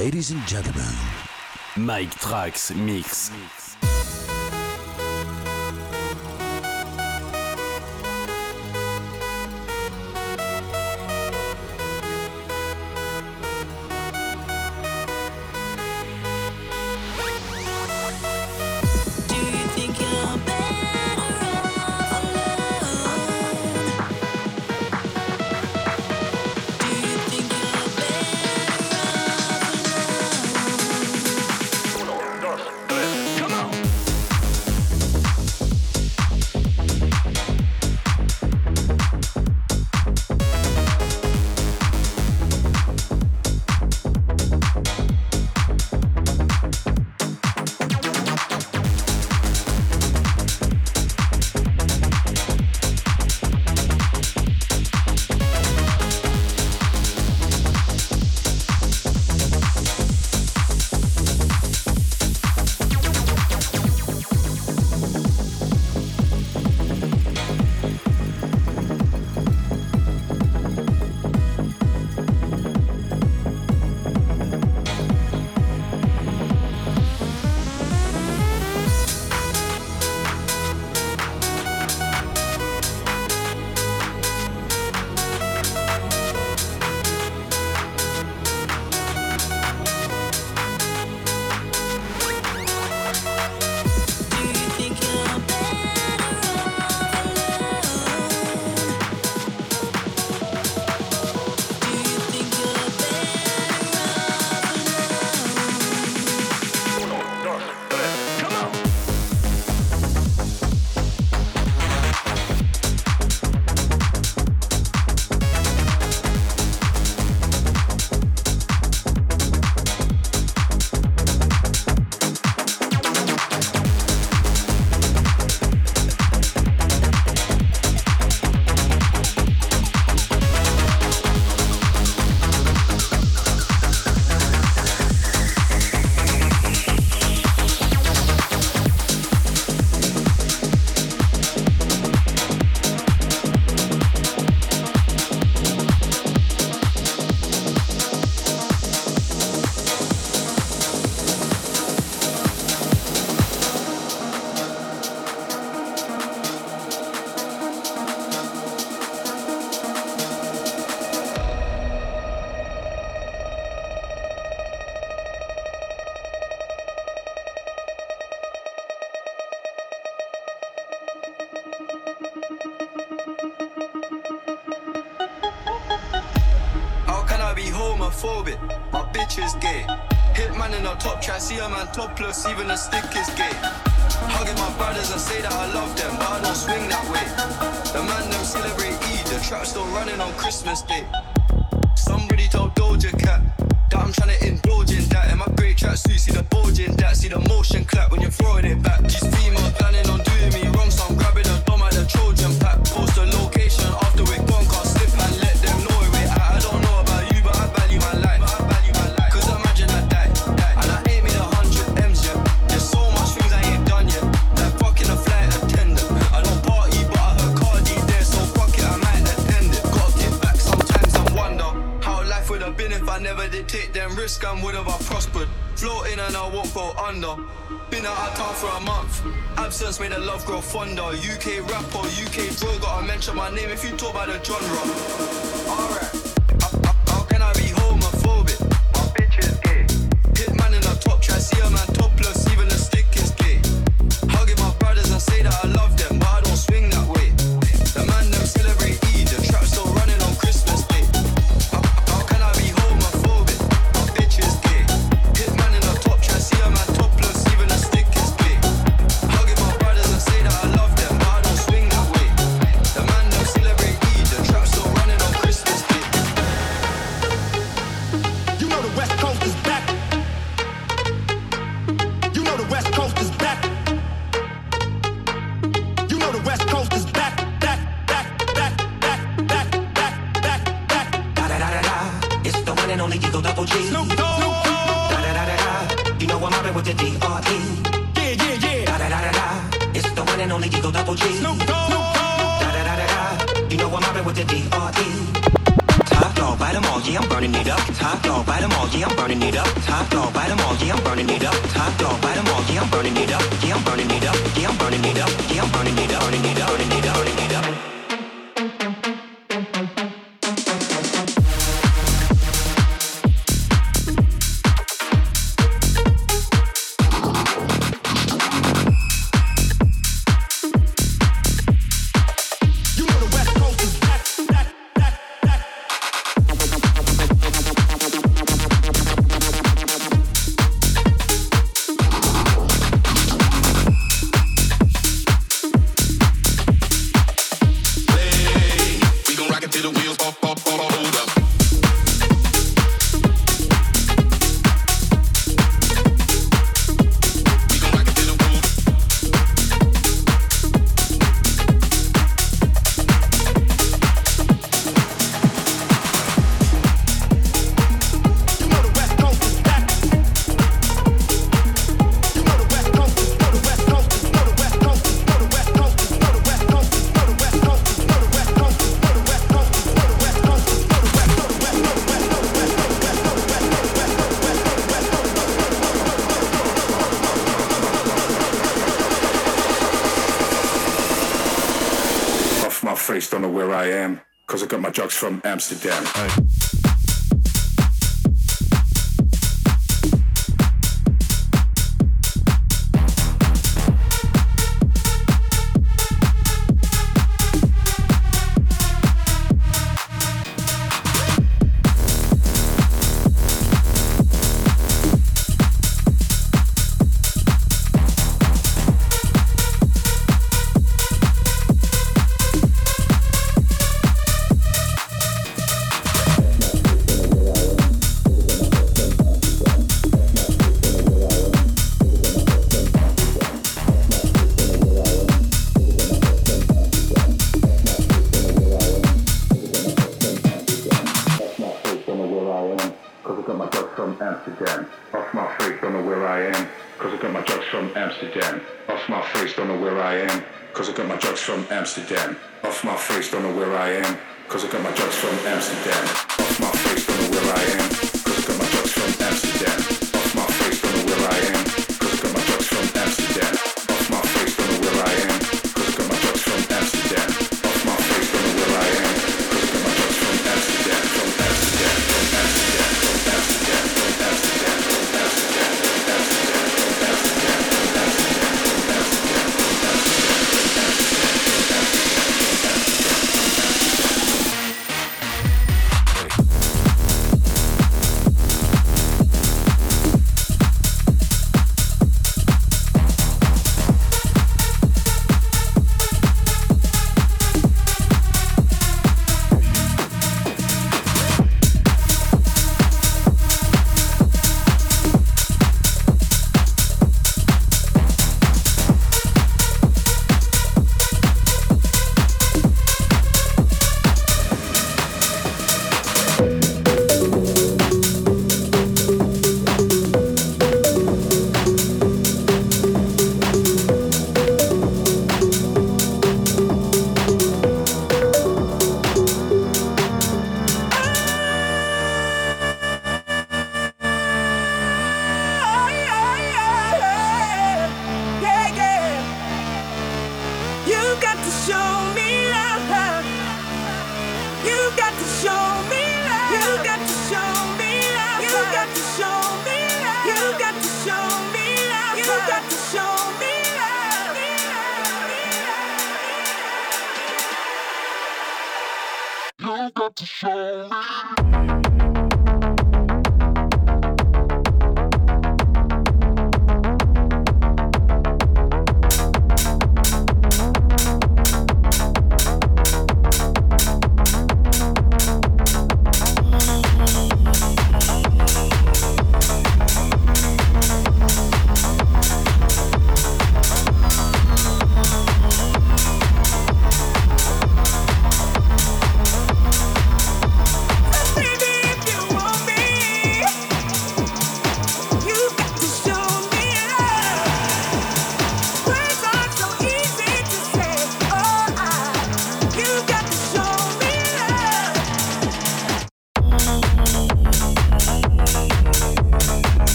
Ladies and gentlemen, Mike Trax Mix. mix. Lethal Double G. Snoop Dogg. Da da da da da. You know I'm mobbing with the D R E. Yeah yeah yeah. Da da da da da. It's the one and only Eagle Double G. Snoop Dogg. Da da da da da. You know I'm mobbing with the D R E. Top dog by them all, yeah, I'm burning it up. Top dog by them all, yeah, I'm burning it up. Top dog by them all, yeah, I'm burning it up. Top dog by them all, yeah, I'm burning it up. Yeah, I'm burning it up. Yeah, I'm burning it up. Yeah, I'm burning it up. Burning it up. Amsterdam.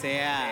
Sea.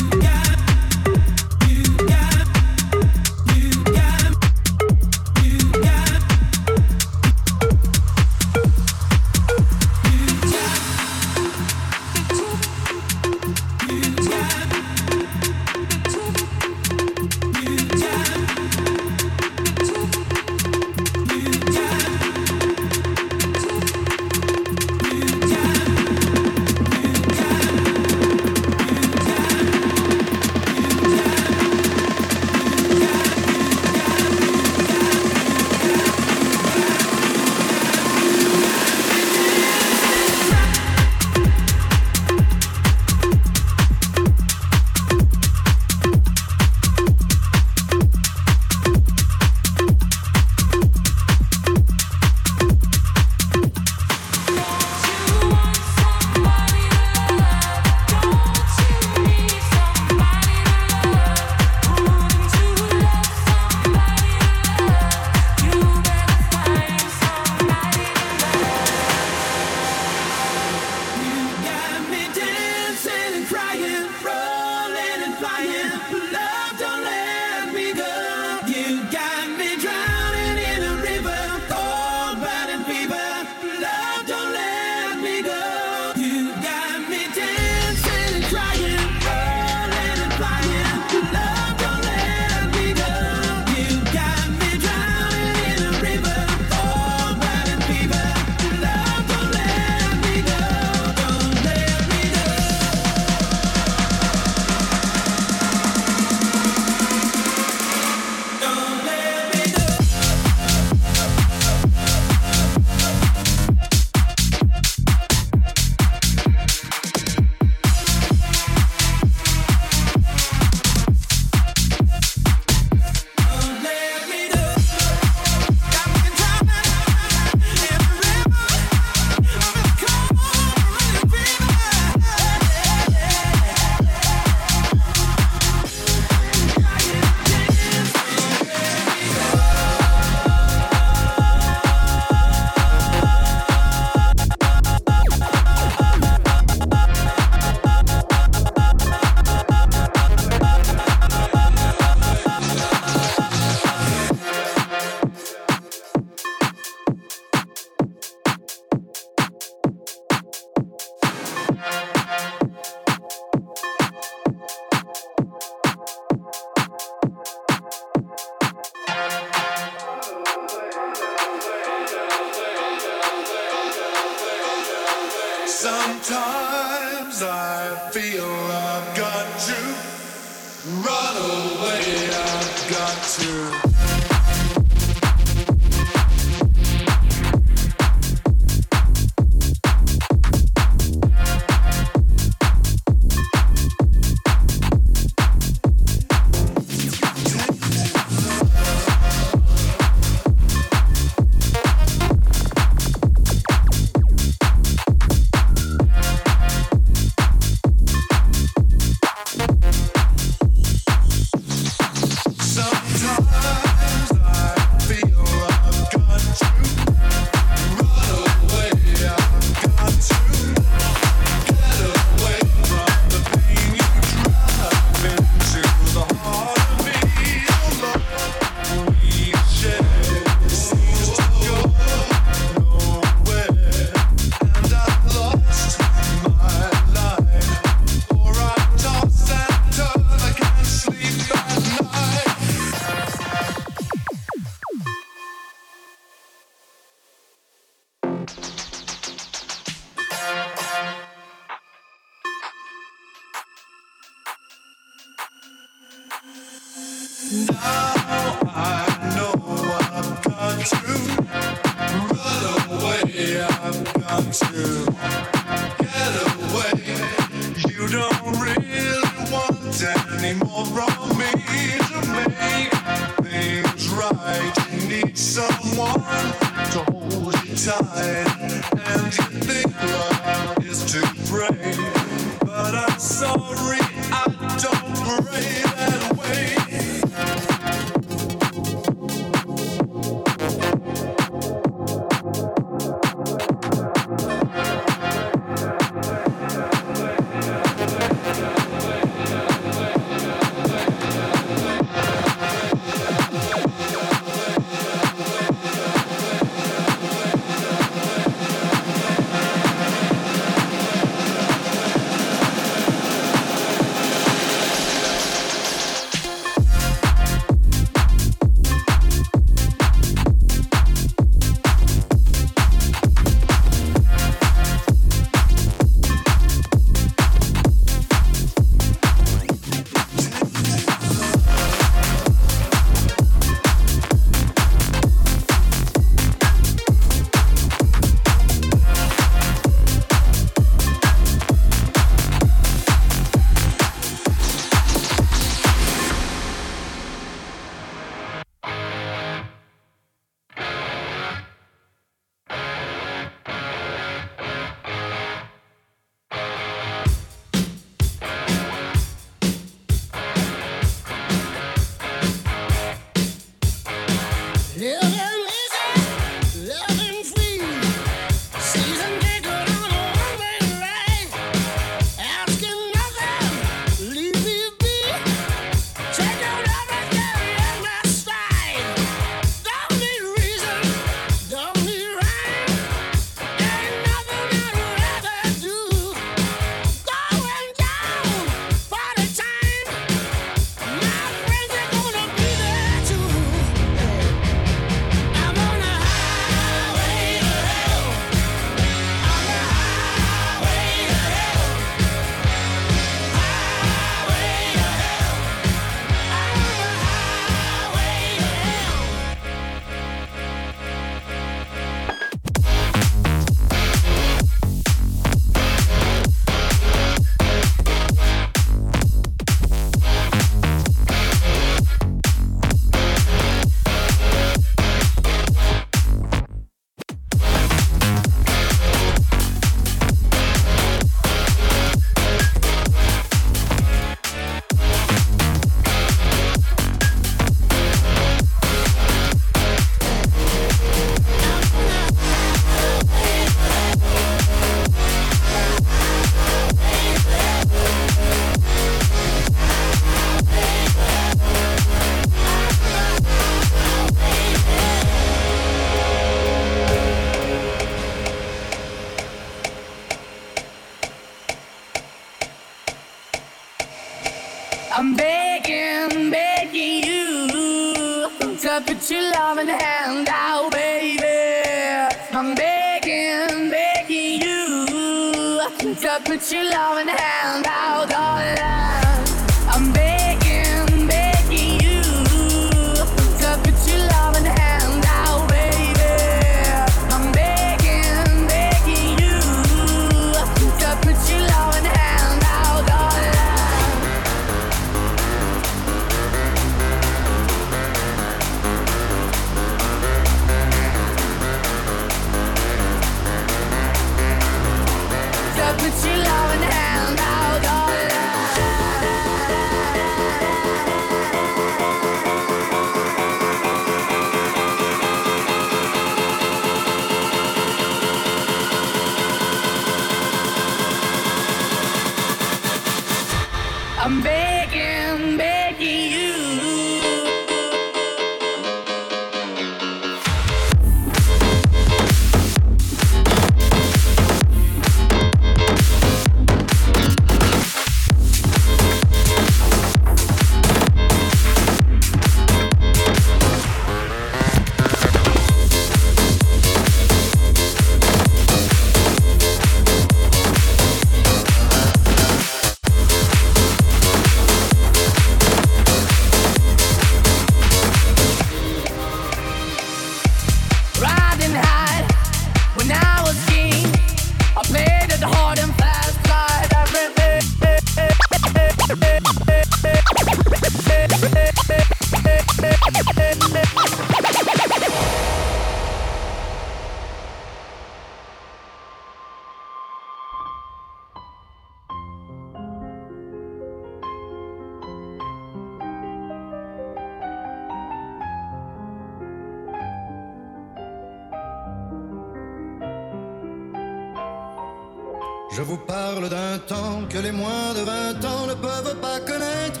que les moins de 20 ans ne peuvent pas connaître.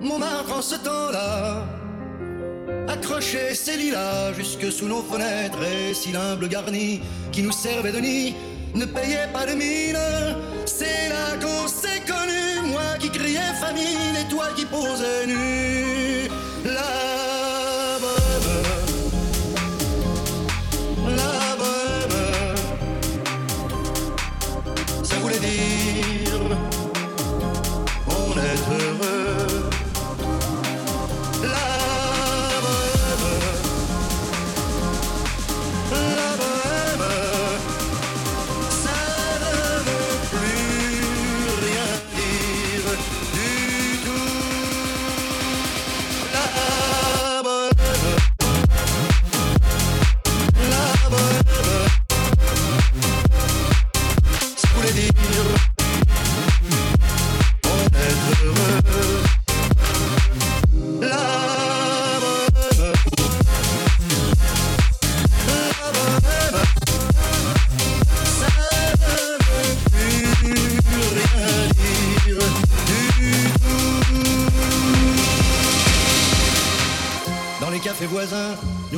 mon Montmartre en ce temps-là, accrochait ses lilas jusque sous nos fenêtres et si l'humble garni qui nous servait de nid ne payait pas de mine. C'est là qu'on s'est connu, moi qui criais famine et toi qui posais nu.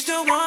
like to. Do you still want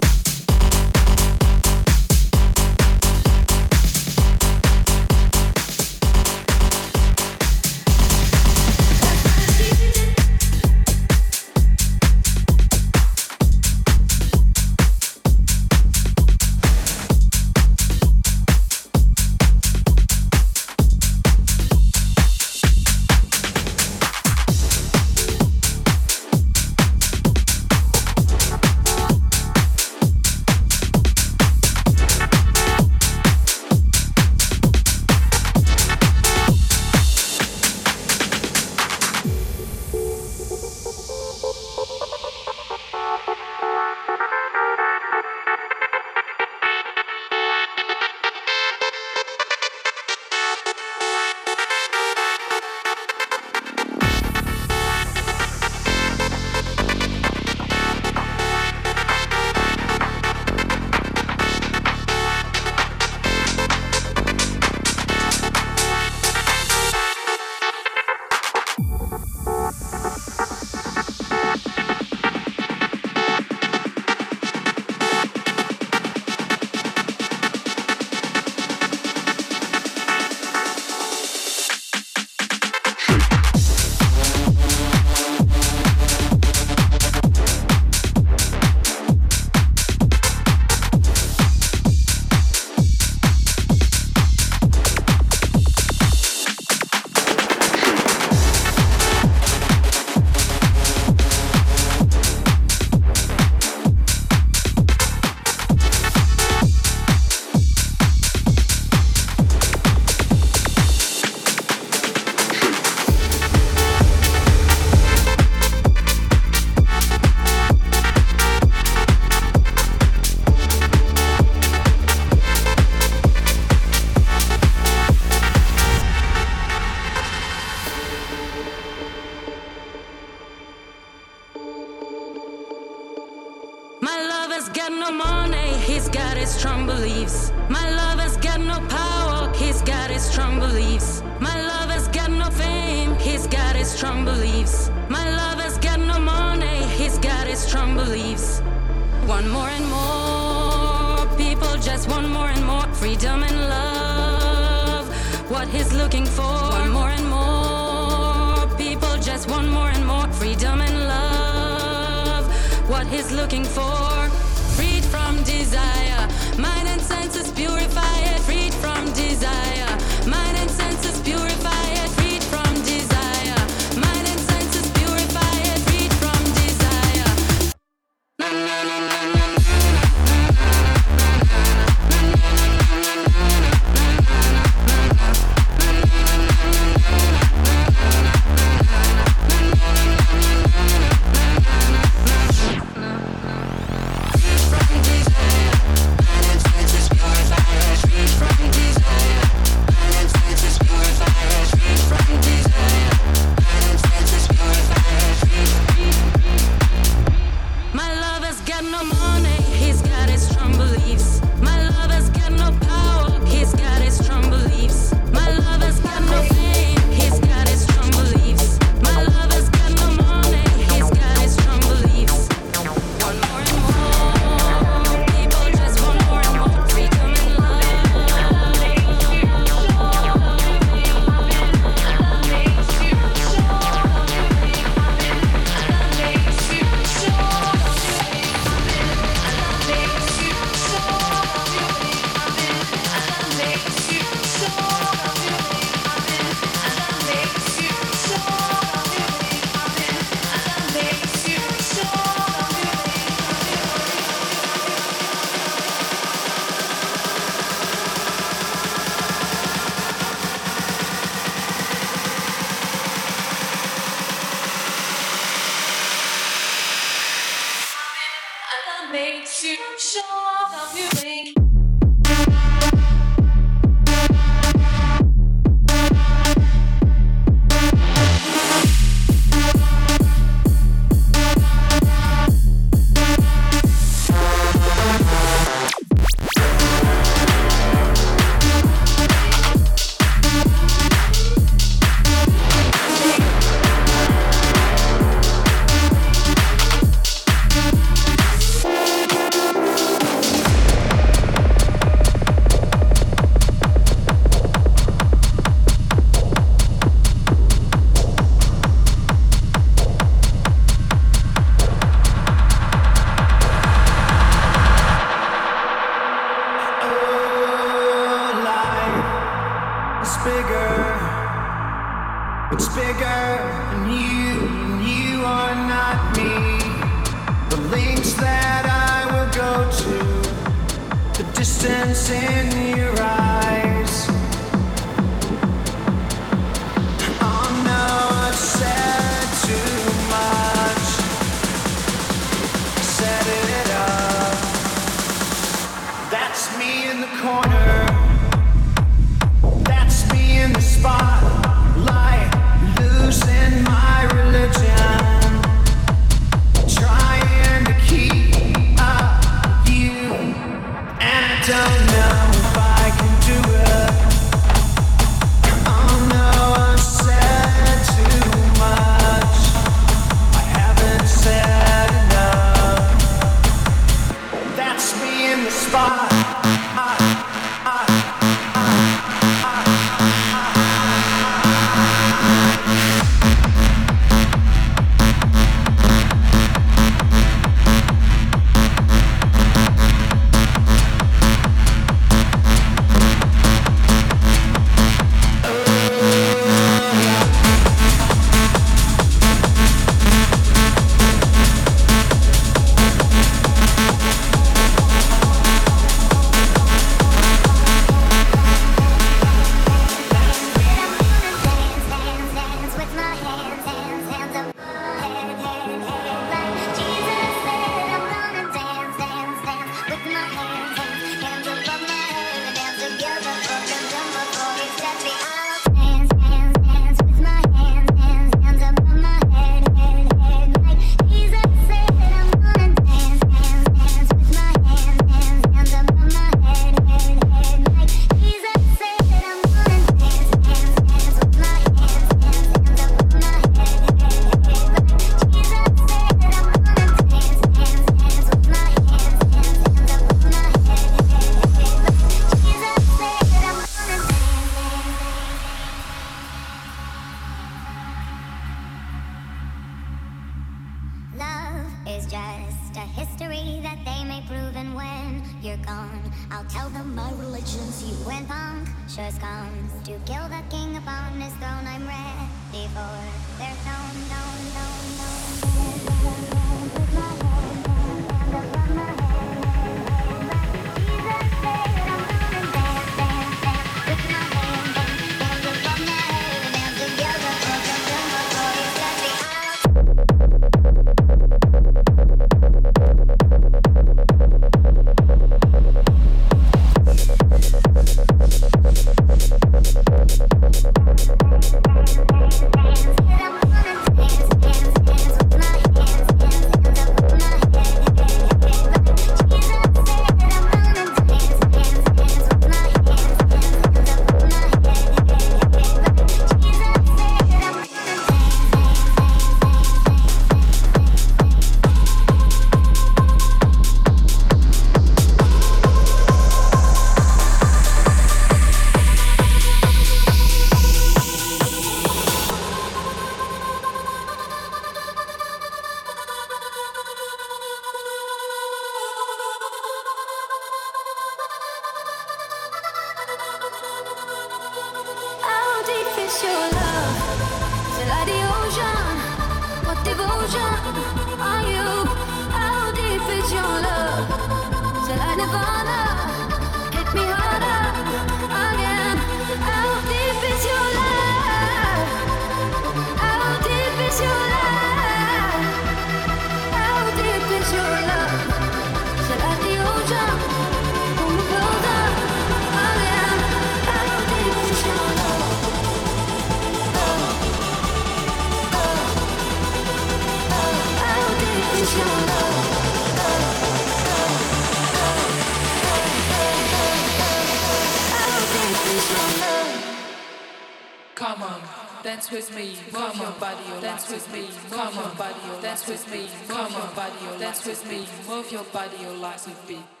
dance with me, come on, body, dance with me, come on, body, dance with me, come on, body, dance with me, move your body, your life with me.